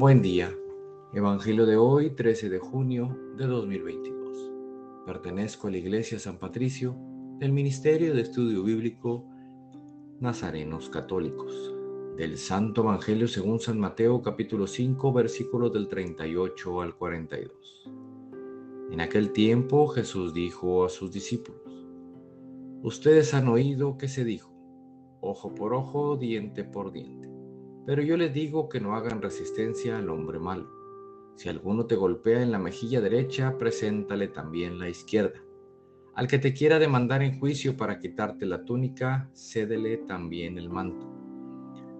Buen día. Evangelio de hoy, 13 de junio de 2022. Pertenezco a la Iglesia San Patricio del Ministerio de Estudio Bíblico Nazarenos Católicos. Del Santo Evangelio según San Mateo capítulo 5 versículos del 38 al 42. En aquel tiempo Jesús dijo a sus discípulos, Ustedes han oído que se dijo, ojo por ojo, diente por diente. Pero yo les digo que no hagan resistencia al hombre malo. Si alguno te golpea en la mejilla derecha, preséntale también la izquierda. Al que te quiera demandar en juicio para quitarte la túnica, cédele también el manto.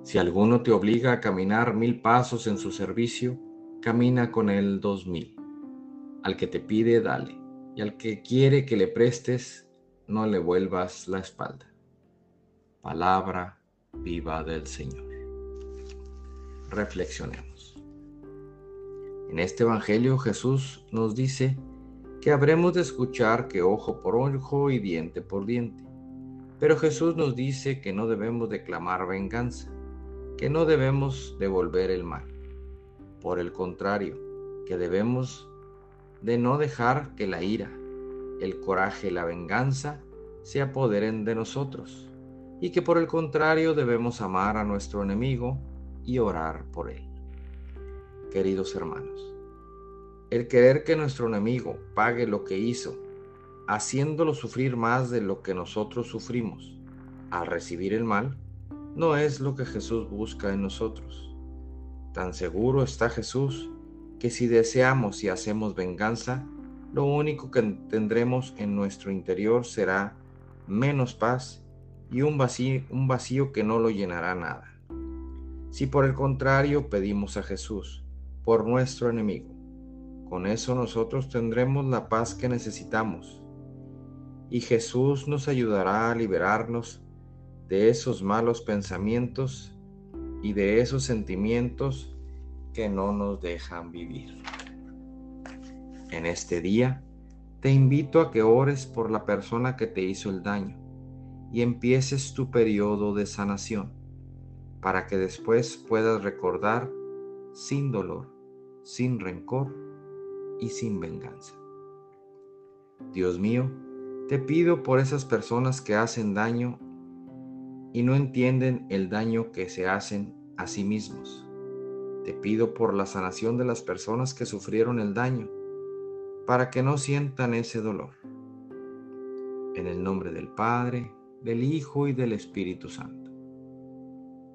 Si alguno te obliga a caminar mil pasos en su servicio, camina con él dos mil. Al que te pide, dale, y al que quiere que le prestes, no le vuelvas la espalda. Palabra viva del Señor reflexionemos. En este Evangelio Jesús nos dice que habremos de escuchar que ojo por ojo y diente por diente. Pero Jesús nos dice que no debemos declamar venganza, que no debemos devolver el mal. Por el contrario, que debemos de no dejar que la ira, el coraje y la venganza se apoderen de nosotros, y que por el contrario debemos amar a nuestro enemigo y orar por él. Queridos hermanos, el querer que nuestro enemigo pague lo que hizo, haciéndolo sufrir más de lo que nosotros sufrimos al recibir el mal, no es lo que Jesús busca en nosotros. Tan seguro está Jesús que si deseamos y hacemos venganza, lo único que tendremos en nuestro interior será menos paz y un vacío, un vacío que no lo llenará nada. Si por el contrario pedimos a Jesús por nuestro enemigo, con eso nosotros tendremos la paz que necesitamos y Jesús nos ayudará a liberarnos de esos malos pensamientos y de esos sentimientos que no nos dejan vivir. En este día te invito a que ores por la persona que te hizo el daño y empieces tu periodo de sanación para que después puedas recordar sin dolor, sin rencor y sin venganza. Dios mío, te pido por esas personas que hacen daño y no entienden el daño que se hacen a sí mismos. Te pido por la sanación de las personas que sufrieron el daño, para que no sientan ese dolor. En el nombre del Padre, del Hijo y del Espíritu Santo.